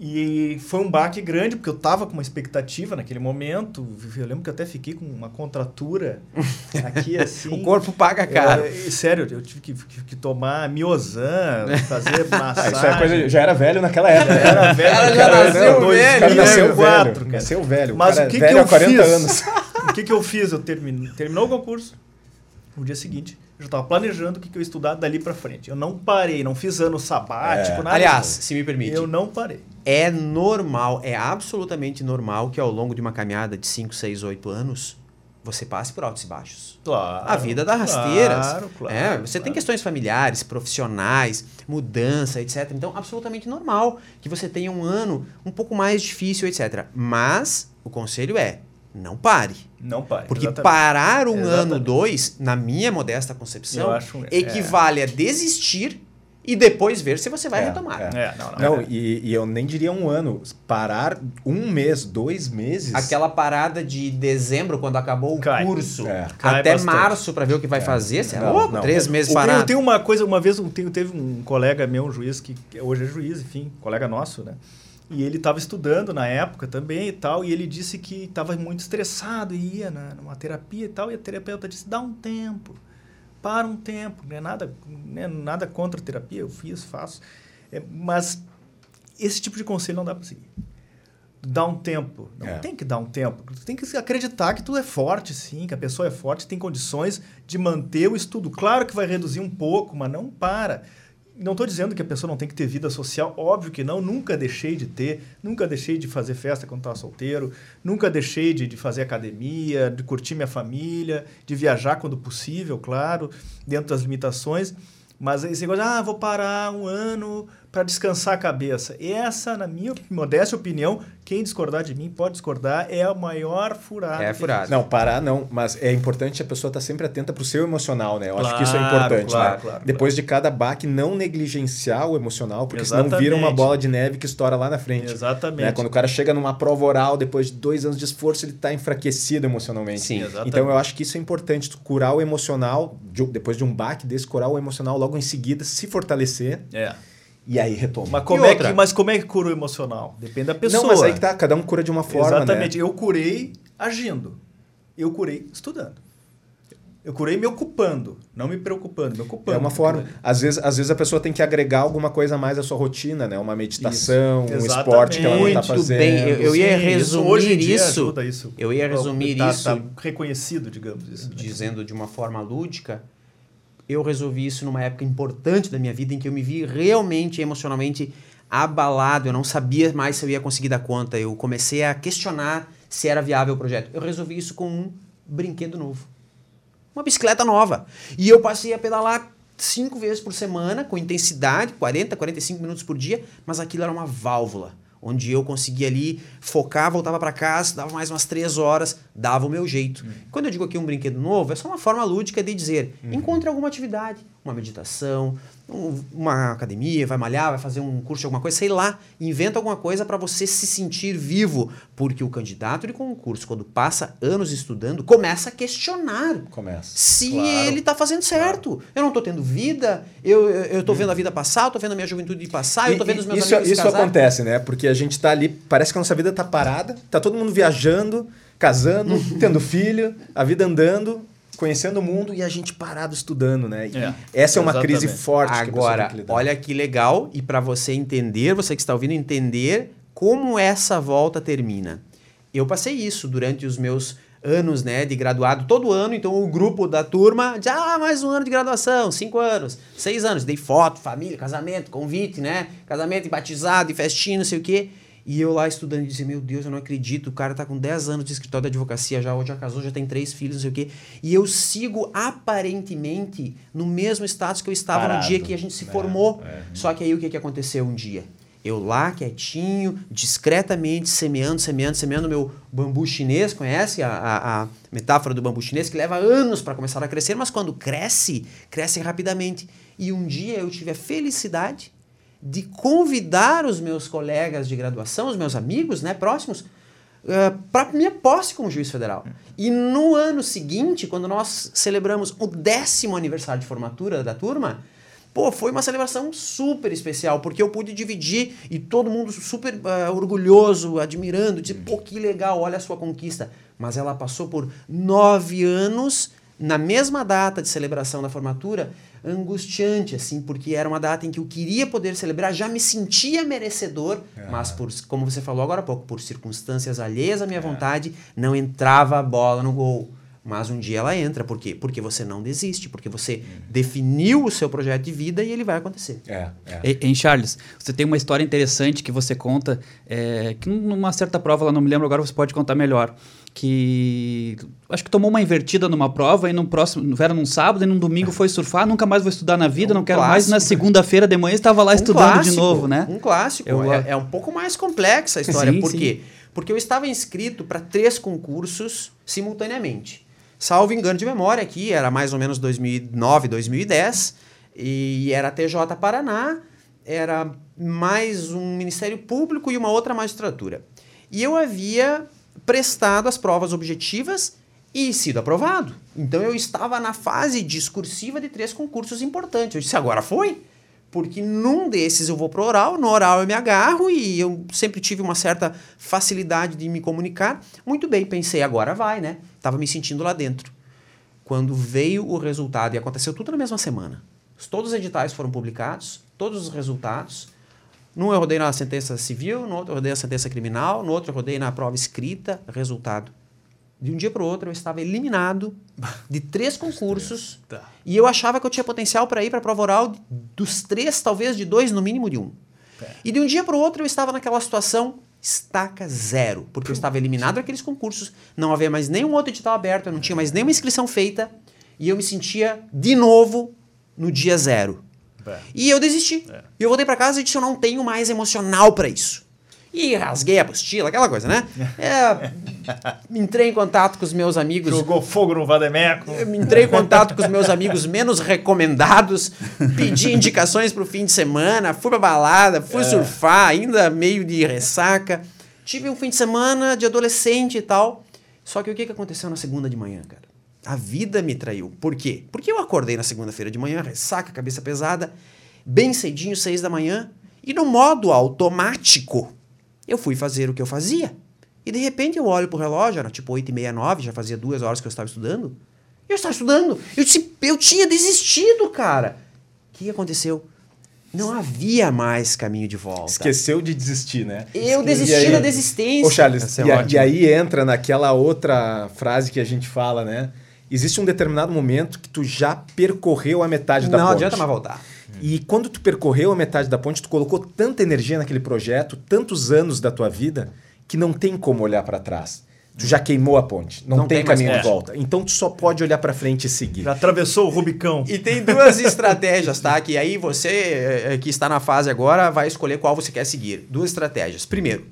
E foi um baque grande, porque eu estava com uma expectativa naquele momento. Eu lembro que eu até fiquei com uma contratura [laughs] aqui assim. O corpo paga caro. É, e sério, eu tive que, que- que tomar miozan, fazer [laughs] Ah, massagem. isso é coisa, já era velho naquela época. Já era velho. Cara, já cara, nasceu não, velho, cara nasceu 2004, velho. cara. Nasceu velho. Mas o que, velho que eu há 40 fiz? anos. [laughs] O que, que eu fiz? Eu terminei, terminou o concurso. No dia seguinte, eu já estava planejando o que, que eu ia estudar dali para frente. Eu não parei, não fiz ano sabático, É. nada. Aliás, se me permite, eu não parei. é normal, é absolutamente normal que ao longo de uma caminhada de 5, 6, 8 anos, você passe por altos e baixos. Claro. A vida dá rasteiras. Claro, claro. É, você tem claro. questões familiares, profissionais, mudança, etc. Então, absolutamente normal que você tenha um ano um pouco mais difícil, etc. Mas o conselho é: não pare. Não pare. Porque exatamente. parar um Exatamente. ano, dois, na minha modesta concepção, Eu acho- é. equivale a desistir e depois ver se você vai É, retomar. é. É, não, não. Não, é. e, e eu nem diria um ano. Parar um mês, dois meses. Aquela parada de dezembro, quando acabou o Cai. curso, É. Até bastante. março para ver o que vai fazer, você é Não, louco? não. Três meses parado. Eu tenho uma coisa, uma vez um- te- teve um colega meu, um juiz, que que hoje é juiz, enfim, colega nosso, né? E ele estava estudando na época também e tal, e ele disse que estava muito estressado e ia na, numa terapia e tal, e a terapeuta disse, dá um tempo, para um tempo, não é nada, não é nada contra a terapia, eu fiz, faço, É, mas esse tipo de conselho não dá para seguir. Dá um tempo. Não É. tem que dar um tempo. Tu tem que acreditar que tu é forte, sim, que a pessoa é forte, tem condições de manter o estudo. Claro que vai reduzir um pouco, mas não para. Não estou dizendo que a pessoa não tem que ter vida social, óbvio que não, nunca deixei de ter, nunca deixei de fazer festa quando estava solteiro, nunca deixei de, de fazer academia, de curtir minha família, de viajar quando possível, claro, dentro das limitações. Mas esse negócio, ah, vou parar um ano para descansar a cabeça. Essa, na minha modesta opinião, quem discordar de mim pode discordar, é a maior furada. É que furada. Não, parar não, mas é importante a pessoa estar sempre atenta para o seu emocional, né? Eu acho que isso é Claro, importante, claro, né? claro, Depois de cada baque, não negligenciar o emocional, porque senão Exatamente. vira uma bola de neve que estoura lá na frente. Exatamente. Né? Quando o cara chega numa prova oral, depois de dois anos de esforço, ele está enfraquecido emocionalmente. Sim. Exatamente. Então eu acho que isso é importante, tu curar o emocional, de- depois de um baque desse, curar o emocional logo em seguida, se fortalecer É. e aí retoma. Mas como, é que, mas como é que cura o emocional? Depende da pessoa. Não, mas aí que tá, cada um cura de uma forma, Exatamente. né? Eu curei agindo. Eu curei estudando. Eu curei me ocupando, não me preocupando, me ocupando. É uma forma. Às vezes, às vezes a pessoa tem que agregar alguma coisa a mais à sua rotina, né? Uma meditação, Isso. um Exatamente. esporte que ela não está Muito fazendo. bem, eu- eu ia Sim, resumir isso- ajuda isso. eu ia resumir tá, isso- Tá reconhecido, digamos isso. né? dizendo de uma forma lúdica, eu resolvi isso numa época importante da minha vida em que eu me vi realmente emocionalmente abalado, eu não sabia mais se eu ia conseguir dar conta, eu comecei a questionar se era viável o projeto. Eu resolvi isso com um brinquedo novo. Uma bicicleta nova. E eu passei a pedalar cinco vezes por semana, com intensidade, 40, 45 minutos por dia, mas aquilo era uma válvula. Onde eu conseguia ali focar, voltava para casa, dava mais umas três horas, dava o meu jeito. Quando eu digo aqui um brinquedo novo, é só uma forma lúdica de dizer: encontre alguma atividade, uma meditação, um- uma academia, vai malhar, vai fazer um curso de alguma coisa, sei lá, inventa alguma coisa para você se sentir vivo, porque o candidato de concurso, quando passa anos estudando, começa a questionar Começa. se Claro. ele tá fazendo certo. Eu não tô tendo vida, eu, eu, eu tô vendo a vida passar, eu tô vendo a minha juventude passar, eu tô E- vendo os e meus isso, amigos isso casar. acontece, né? Porque a gente tá ali, parece que a nossa vida tá parada, tá todo mundo viajando, casando, [laughs] tendo filho, a vida andando, conhecendo o mundo e a gente parado estudando, né? É, essa é uma exatamente. crise forte. que a pessoa Agora, tem que olha que legal, e para você entender, você que está ouvindo, entender como essa volta termina. Eu passei isso durante os meus anos né, de graduado, todo ano, então o grupo da turma, diz, ah, mais um ano de graduação, cinco anos, seis anos, dei foto, família, casamento, convite, né, casamento e batizado, e festinha, não sei o quê, e eu lá estudando e dizia, meu Deus, eu não acredito, o cara tá com 10 anos de escritório de advocacia já, hoje já casou, já tem três filhos, não sei o quê, e eu sigo aparentemente no mesmo status que eu estava Parado. no dia que a gente se formou. Só que aí o que, que aconteceu um dia? Eu lá, quietinho, discretamente, semeando, semeando, semeando meu bambu chinês, conhece a, a, a metáfora do bambu chinês, que leva anos para começar a crescer, mas quando cresce, cresce rapidamente. E um dia eu tive a felicidade de convidar os meus colegas de graduação, os meus amigos né, próximos, para minha posse como juiz federal. E no ano seguinte, quando nós celebramos o décimo aniversário de formatura da turma, pô, foi uma celebração super especial, porque eu pude dividir e todo mundo super uh, orgulhoso, admirando, dizer, pô, que legal, olha a sua conquista. Mas ela passou por nove anos, na mesma data de celebração da formatura, angustiante, assim, porque era uma data em que eu queria poder celebrar, já me sentia merecedor, mas por, como você falou agora há pouco, por circunstâncias alheias à minha vontade, não entrava a bola no gol. Mas um dia ela entra, por quê? Porque você não desiste, porque você definiu o seu projeto de vida e ele vai acontecer. É, é. E- Em Charles, você tem uma história interessante que você conta, é, que numa certa prova, lá não me lembro agora, você pode contar melhor. Que acho que tomou uma invertida numa prova e no próximo, era num sábado e num domingo foi surfar, nunca mais vou estudar na vida, É um não quero mais. clássico, Na né? segunda-feira de manhã estava lá estudando de clássico, novo, né? Um clássico. Eu- é, é um pouco mais complexa a história. Sim, Por sim. quê? Porque eu estava inscrito para três concursos simultaneamente. Salvo engano de memória aqui, era mais ou menos 2009, 2010, e era TJ Paraná, era mais um Ministério Público e uma outra magistratura. E eu havia prestado as provas objetivas e sido aprovado. Então eu estava na fase discursiva de três concursos importantes. Eu disse, agora foi? Porque num desses eu vou pro oral, no oral eu me agarro e eu sempre tive uma certa facilidade de me comunicar. Muito bem, pensei, agora vai, né? Tava me sentindo lá dentro. Quando veio o resultado, e aconteceu tudo na mesma semana. Todos os editais foram publicados, todos os resultados. Num eu rodei na sentença civil, no outro eu rodei na sentença criminal, no outro eu rodei na prova escrita, resultado. De um dia para o outro eu estava eliminado [laughs] de três concursos Tá. e eu achava que eu tinha potencial para ir para a prova oral dos três, talvez de dois, no mínimo de um. E de um dia para o outro eu estava naquela situação estaca zero, porque eu estava eliminado daqueles concursos, não havia mais nenhum outro edital aberto, eu não tinha mais nenhuma inscrição feita e eu me sentia de novo no dia zero. É. E eu desisti. E eu voltei para casa e disse: eu não tenho mais emocional para isso. E rasguei a apostila, aquela coisa, né? É, entrei em contato com os meus amigos. Jogou fogo no Vademeco. Entrei em contato com os meus amigos menos recomendados, pedi indicações pro fim de semana, fui pra balada, fui surfar, ainda meio de ressaca. Tive um fim de semana de adolescente e tal. Só que o que, que aconteceu na segunda de manhã, cara? A vida me traiu. Por quê? Porque eu acordei na segunda-feira de manhã, ressaca, cabeça pesada, bem cedinho, seis da manhã, e no modo automático, eu fui fazer o que eu fazia. E de repente eu olho pro relógio, era tipo 8 e meia, 9, já fazia duas horas que eu estava estudando. Eu estava estudando. Eu, disse, eu tinha desistido, cara. O que aconteceu? Não havia mais caminho de volta. Esqueceu de desistir, né? Eu desisti aí- da desistência. Ô, Charles, é e, e aí entra naquela outra frase que a gente fala, né? Existe um determinado momento que tu já percorreu a metade da Não ponte. adianta mais voltar. E quando tu percorreu a metade da ponte, tu colocou tanta energia naquele projeto, tantos anos da tua vida, que não tem como olhar para trás. Tu já queimou a ponte, não, Não tem, tem caminho de volta. Então tu só pode olhar para frente e seguir. Já atravessou o Rubicão. E tem duas estratégias, tá? Que aí você eh, que está na fase agora vai escolher qual você quer seguir. Duas estratégias. Primeiro,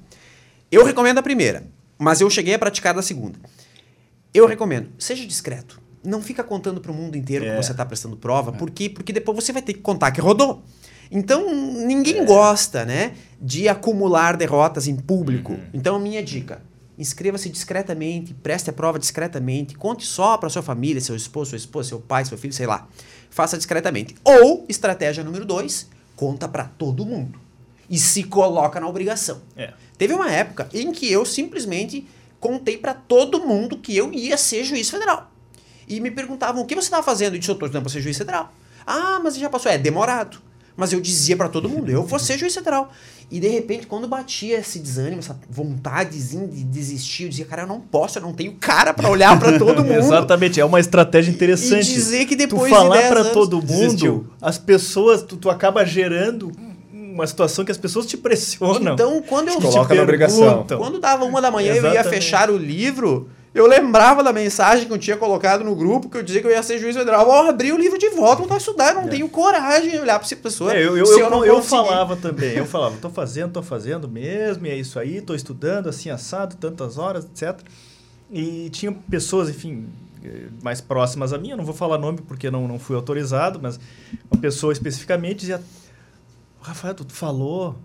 eu recomendo a primeira, mas eu cheguei a praticar da segunda. Eu recomendo, seja discreto. Não fica contando para o mundo inteiro É. que você está prestando prova, por quê? Porque depois você vai ter que contar que rodou. Então, ninguém gosta, né, de acumular derrotas em público. Então, a minha dica, inscreva-se discretamente, preste a prova discretamente, conte só para sua família, seu esposo, sua esposa, seu pai, seu filho, sei lá. Faça discretamente. Ou, estratégia número dois, conta para todo mundo. E se coloca na obrigação. É. Teve uma época em que eu simplesmente contei para todo mundo que eu ia ser juiz federal. E me perguntavam, o que você estava fazendo? Eu disse, eu estou estudando para ser juiz federal. Ah, mas já passou. É, demorado. Mas eu dizia para todo mundo, eu vou ser juiz federal. E de repente, quando batia esse desânimo, essa vontadezinha de desistir, eu dizia, cara, eu não posso, eu não tenho cara para olhar para todo [laughs] mundo. Exatamente, é uma estratégia interessante. E dizer que depois tu falar para anos, todo mundo, desistiu. as pessoas, tu, tu acaba gerando uma situação que as pessoas te pressionam. Então, quando eu te coloca na obrigação. Quando dava uma da manhã e eu ia fechar o livro, eu lembrava da mensagem que eu tinha colocado no grupo, que eu dizia que eu ia ser juiz federal. Eu abri o livro de volta, não a estudar, eu não é. tenho coragem de olhar para essa pessoa. É, eu, eu, eu, eu, eu falava também, eu falava, tô fazendo, tô fazendo mesmo, e é isso aí, tô estudando assim, assado, tantas horas, etc. E tinha pessoas, enfim, mais próximas a mim, eu não vou falar nome porque não, não fui autorizado, mas uma pessoa especificamente dizia, Rafael, tu falou,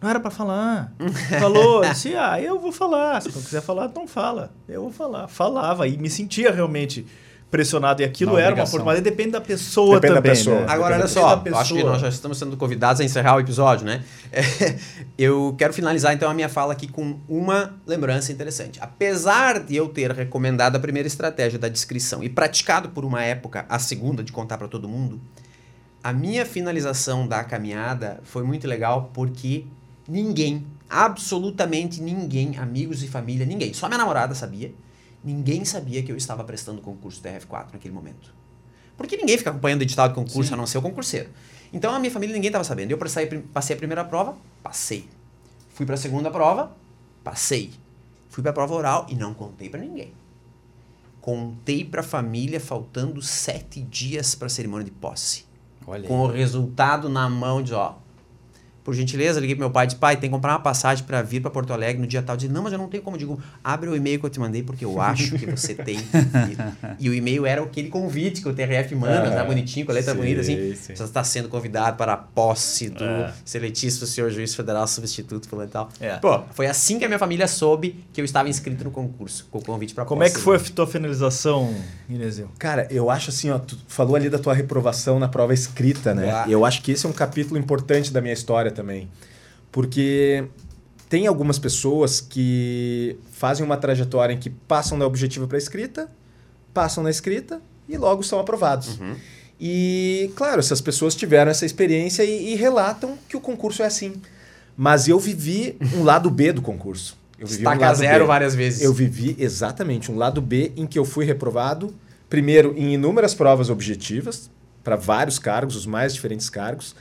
não era para falar. Falou, disse, ah, eu vou falar. Se não quiser falar, não fala. Eu vou falar. Falava e me sentia realmente pressionado. E aquilo uma era uma forma. Mas depende da pessoa depende também. Da pessoa. Né? Agora, olha só, acho que nós já estamos sendo convidados a encerrar o episódio, né? É, [laughs] eu quero finalizar então a minha fala aqui com uma lembrança interessante. Apesar de eu ter recomendado a primeira estratégia da descrição e praticado por uma época a segunda de contar para todo mundo, a minha finalização da caminhada foi muito legal porque Ninguém, absolutamente ninguém, amigos e família, ninguém. Só minha namorada sabia. Ninguém sabia que eu estava prestando o concurso TRF4 naquele momento. Porque ninguém fica acompanhando o edital de concurso, Sim. a não ser o concurseiro. Então a minha família ninguém estava sabendo. Eu passei, passei a primeira prova, passei. Fui para a segunda prova, passei. Fui para a prova oral e não contei para ninguém. Contei para a família faltando sete dias para a cerimônia de posse. Olha com o resultado na mão de, ó, por gentileza, liguei pro meu pai e disse, pai, tem que comprar uma passagem para vir para Porto Alegre no dia tal. Eu disse, não, mas eu não tenho como. Eu digo, abre o e-mail que eu te mandei porque eu acho que você tem [laughs] E o e-mail era aquele convite que o TRF manda, tá bonitinho, com a letra sim, bonita, assim. Sim. Você está sendo convidado para a posse do é. seletíssimo senhor juiz federal substituto fulano e tal. É. Pô, foi assim que a minha família soube que eu estava inscrito no concurso, com o convite para Como é que foi a tua finalização, Ineseu? Cara, eu acho assim, ó, tu falou ali da tua reprovação na prova escrita, né? Ah. Eu acho que esse é um capítulo importante da minha história também. Porque tem algumas pessoas que fazem uma trajetória em que passam da objetiva para a escrita, passam na escrita e logo são aprovados. Uhum. E, claro, essas pessoas tiveram essa experiência e, e, relatam que o concurso é assim. Mas eu vivi um lado B do concurso. Eu vivi Estaca um lado zero B. várias vezes. Eu vivi exatamente um lado B em que eu fui reprovado, primeiro em inúmeras provas objetivas, para vários cargos, os mais diferentes cargos.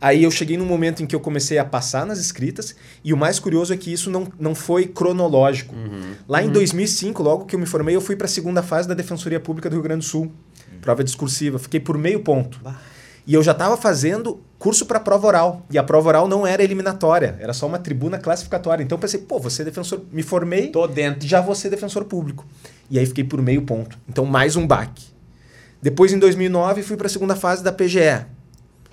Aí eu cheguei num momento em que eu comecei a passar nas escritas, e o mais curioso é que isso não, não foi cronológico. Uhum. Lá uhum. em 2005, logo que eu me formei, eu fui para a segunda fase da Defensoria Pública do Rio Grande do Sul, uhum. prova discursiva. Fiquei por meio ponto. E eu já estava fazendo curso para prova oral. E a prova oral não era eliminatória, era só uma tribuna classificatória. Então eu pensei, pô, você defensor. Me formei. Tô dentro. Já vou ser defensor público. E aí fiquei por meio ponto. Então mais um baque. Depois, em 2009, fui para a segunda fase da PGE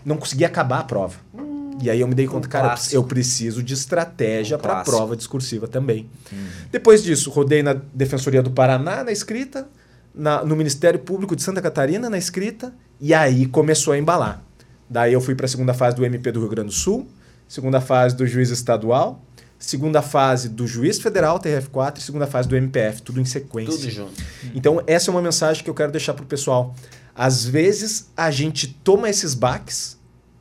não consegui acabar a prova. Hum, e aí eu me dei conta, um cara, clássico. eu preciso de estratégia um para a prova discursiva também. Hum. Depois disso, rodei na Defensoria do Paraná na escrita, na, no Ministério Público de Santa Catarina na escrita, e aí começou a embalar. Daí eu fui para a segunda fase do MP do Rio Grande do Sul, segunda fase do juiz estadual, segunda fase do juiz federal, TRF4, e segunda fase do MPF, tudo em sequência. Tudo junto. Então, essa é uma mensagem que eu quero deixar para o pessoal. Às vezes, a gente toma esses baques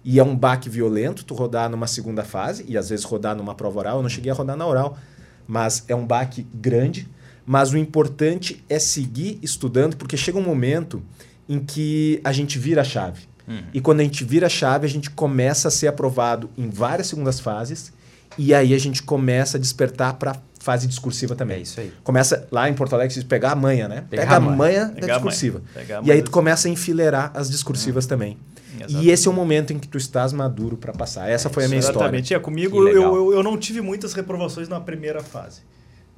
e é um baque violento tu rodar numa segunda fase, e às vezes rodar numa prova oral. Eu não cheguei a rodar na oral, mas é um baque grande. Mas o importante é seguir estudando, porque chega um momento em que a gente vira a chave. Uhum. E quando a gente vira a chave, a gente começa a ser aprovado em várias segundas fases, e aí a gente começa a despertar para fase discursiva também. É isso aí. Começa lá em Porto Alegre, pegar a manha, né? Pegar Pega a manha, da discursiva. Manha. E aí tu começa a enfileirar as discursivas uhum. também. Exatamente. E esse é o momento em que tu estás maduro para passar. Essa é, foi a minha exatamente. história. É, comigo eu, eu, eu, não tive muitas reprovações na primeira fase.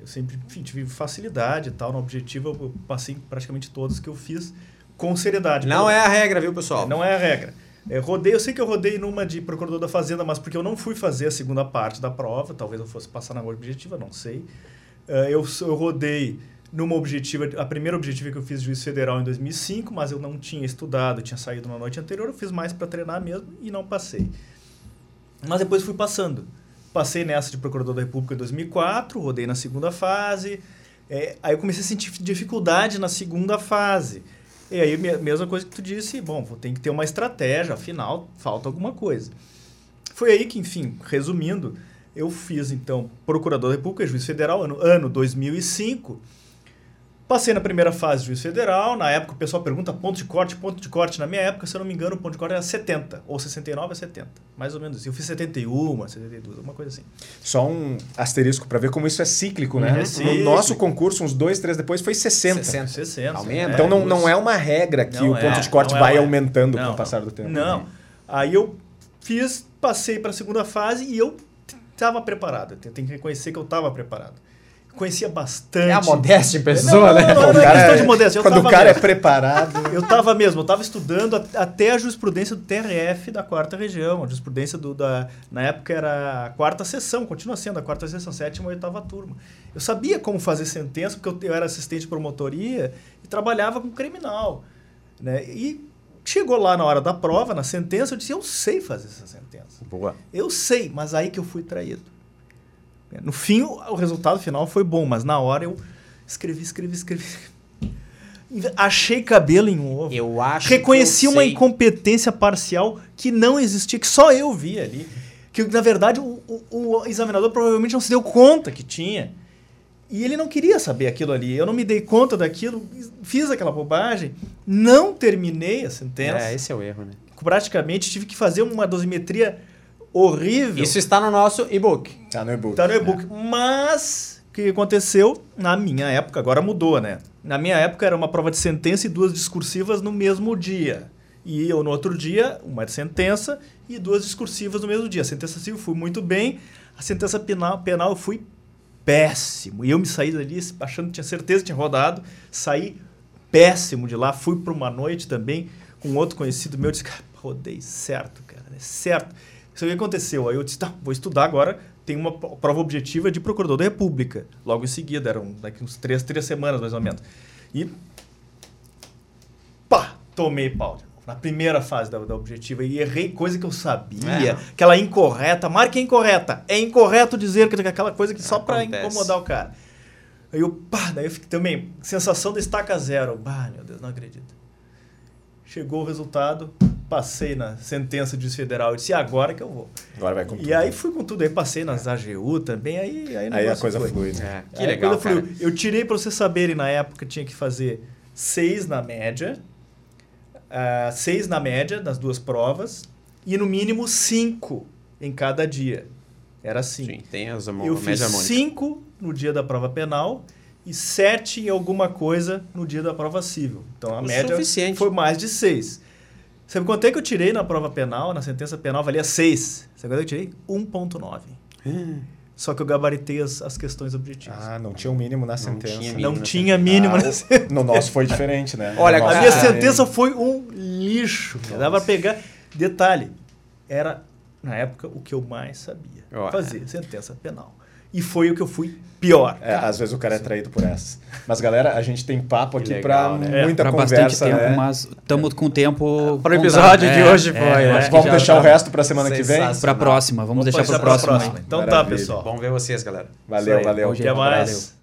Eu sempre enfim, tive facilidade e tal. No objetivo, eu passei praticamente todas que eu fiz com seriedade. Não é a regra, viu, pessoal? Não é a regra. É, rodei, eu sei que eu rodei numa de procurador da Fazenda, mas porque eu não fui fazer a segunda parte da prova, talvez eu fosse passar na objetiva, não sei. Uh, eu, eu rodei numa objetiva, a primeira objetiva que eu fiz juiz federal em 2005, mas eu não tinha estudado, tinha saído na noite anterior, eu fiz mais para treinar mesmo e não passei. Mas depois fui passando. Passei nessa de procurador da República em 2004, rodei na segunda fase, É, aí eu comecei a sentir dificuldade na segunda fase. E aí, mesma coisa que tu disse, bom, ter que ter uma estratégia, afinal, falta alguma coisa. Foi aí que, enfim, resumindo, eu fiz, então, Procurador da República, Juiz Federal, ano, ano 2005. Passei na primeira fase de juiz federal. Na época o pessoal pergunta ponto de corte, ponto de corte. Na minha época, se eu não me engano, o ponto de corte era 70, ou 69 a 70. Mais ou menos. Eu fiz 71, 72, alguma coisa assim. Só um asterisco para ver como isso é cíclico, né? É cíclico. No nosso concurso, uns dois, três depois, foi 60. 60. 60 Aumenta. Então não, não é uma regra que não o ponto é, de corte vai é, aumentando não, com o passar do tempo. Não. Né? Aí eu fiz, passei para a segunda fase e eu estava preparado. Tenho que reconhecer que eu estava preparado conhecia bastante. É a modéstia em pessoa, não, né? Não, não, não, é questão de modéstia. Eu quando o cara mesmo. é preparado. Eu estava mesmo, eu estava estudando até a jurisprudência do TRF da quarta região, a jurisprudência do, da. Na época era a quarta sessão, continua sendo a quarta sessão, sétima e oitava turma. Eu sabia como fazer sentença, porque eu, eu era assistente de promotoria e trabalhava com criminal. Né? E chegou lá na hora da prova, na sentença, eu disse: eu sei fazer essa sentença. Boa. Eu sei, mas aí que eu fui traído. No fim, o resultado final foi bom, mas na hora eu escrevi, escrevi, escrevi. Achei cabelo em um ovo. Eu acho Reconheci uma sei. incompetência parcial que não existia, que só eu via ali. Que, na verdade, o, o, o examinador provavelmente não se deu conta que tinha. E ele não queria saber aquilo ali. Eu não me dei conta daquilo, fiz aquela bobagem, não terminei a sentença. É, esse é o erro, né? Praticamente tive que fazer uma dosimetria horrível. Isso está no nosso e-book. Está no e-book. Está no e-book. É. Mas o que aconteceu na minha época, agora mudou, né? Na minha época era uma prova de sentença e duas discursivas no mesmo dia. E eu no outro dia, uma de sentença e duas discursivas no mesmo dia. A sentença civil fui muito bem, a sentença penal, penal eu fui péssimo. E eu me saí dali achando que tinha certeza que tinha rodado, saí péssimo de lá, fui para uma noite também com outro conhecido meu, disse, cara, rodei certo, cara, é certo. Isso aí aconteceu. Aí eu disse, tá, vou estudar agora. Tem uma prova objetiva de procurador da República. Logo em seguida, eram daqui uns três, três semanas mais ou menos. E pá, tomei pau. Na primeira fase da, da objetiva e errei coisa que eu sabia, é. aquela incorreta, marca é incorreta. É incorreto dizer que aquela coisa que só para incomodar o cara. Aí eu, pá, daí eu fiquei também, sensação de estaca zero. Bah, meu Deus, não acredito. Chegou o resultado, passei na sentença de juiz federal e disse, agora que eu vou. Agora vai com tudo. E aí fui com tudo, aí passei nas AGU também, aí Aí, aí a coisa foi. flui, né? É, que aí legal, cara. Eu tirei, para vocês saberem, na época tinha que fazer seis na média, uh, seis na média das duas provas, e no mínimo cinco em cada dia. Era assim. Sim, tem as Eu fiz cinco no dia da prova penal e sete em alguma coisa no dia da prova civil. Então a o média suficiente. foi mais de seis. Sabe quanto é que eu tirei na prova penal, na sentença penal, valia 6. Sabe quanto é que eu tirei? 1.9. Hum. Só que eu gabaritei as, as questões objetivas. Ah, não tinha o um mínimo na sentença. Não tinha mínimo, não tinha mínimo ah, na sentença. No nosso foi diferente, né? [laughs] Olha, a minha sentença foi um lixo. Dava para pegar... Detalhe, era, na época, o que eu mais sabia. Fazer sentença penal. E foi o que eu fui pior. É, às vezes o cara é traído por essa. Mas, galera, a gente tem papo aqui para né? muita é, pra conversa. bastante tempo, né? mas estamos com tempo... Para o episódio de é, hoje foi. É, vamos deixar tá o resto para semana que vem? Para a próxima. Vamos, vamos deixar para a próxima. próxima. Então tá, Maravilha. tá, pessoal. Vamos ver vocês, galera. Valeu, valeu. Até mais. Valeu.